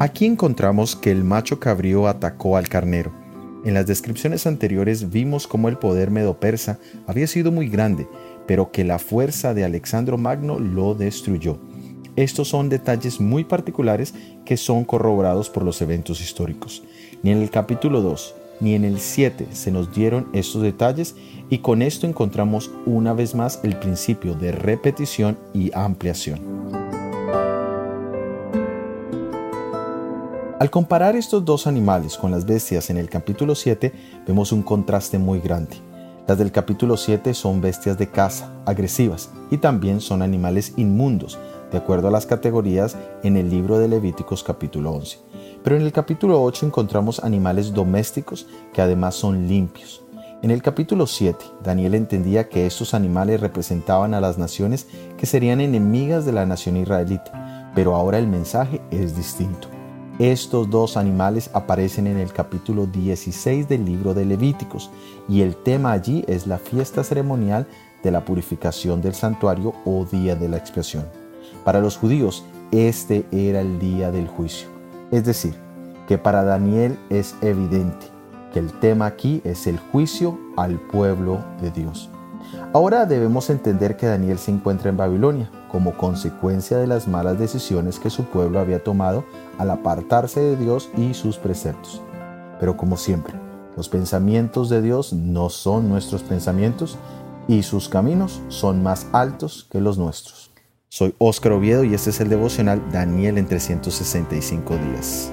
Aquí encontramos que el macho cabrío atacó al carnero. En las descripciones anteriores vimos cómo el poder medo-persa había sido muy grande, pero que la fuerza de Alexandro Magno lo destruyó. Estos son detalles muy particulares que son corroborados por los eventos históricos. Ni en el capítulo 2 ni en el 7 se nos dieron estos detalles y con esto encontramos una vez más el principio de repetición y ampliación. Al comparar estos dos animales con las bestias en el capítulo 7, vemos un contraste muy grande. Las del capítulo 7 son bestias de caza, agresivas, y también son animales inmundos, de acuerdo a las categorías en el libro de Levíticos capítulo 11. Pero en el capítulo 8 encontramos animales domésticos que además son limpios. En el capítulo 7, Daniel entendía que estos animales representaban a las naciones que serían enemigas de la nación israelita, pero ahora el mensaje es distinto. Estos dos animales aparecen en el capítulo 16 del libro de Levíticos y el tema allí es la fiesta ceremonial de la purificación del santuario o día de la expiación. Para los judíos, este era el día del juicio. Es decir, que para Daniel es evidente que el tema aquí es el juicio al pueblo de Dios. Ahora debemos entender que Daniel se encuentra en Babilonia, como consecuencia de las malas decisiones que su pueblo había tomado al apartarse de Dios y sus preceptos. Pero como siempre, los pensamientos de Dios no son nuestros pensamientos y sus caminos son más altos que los nuestros. Soy Óscar Oviedo y este es el devocional Daniel en 365 días.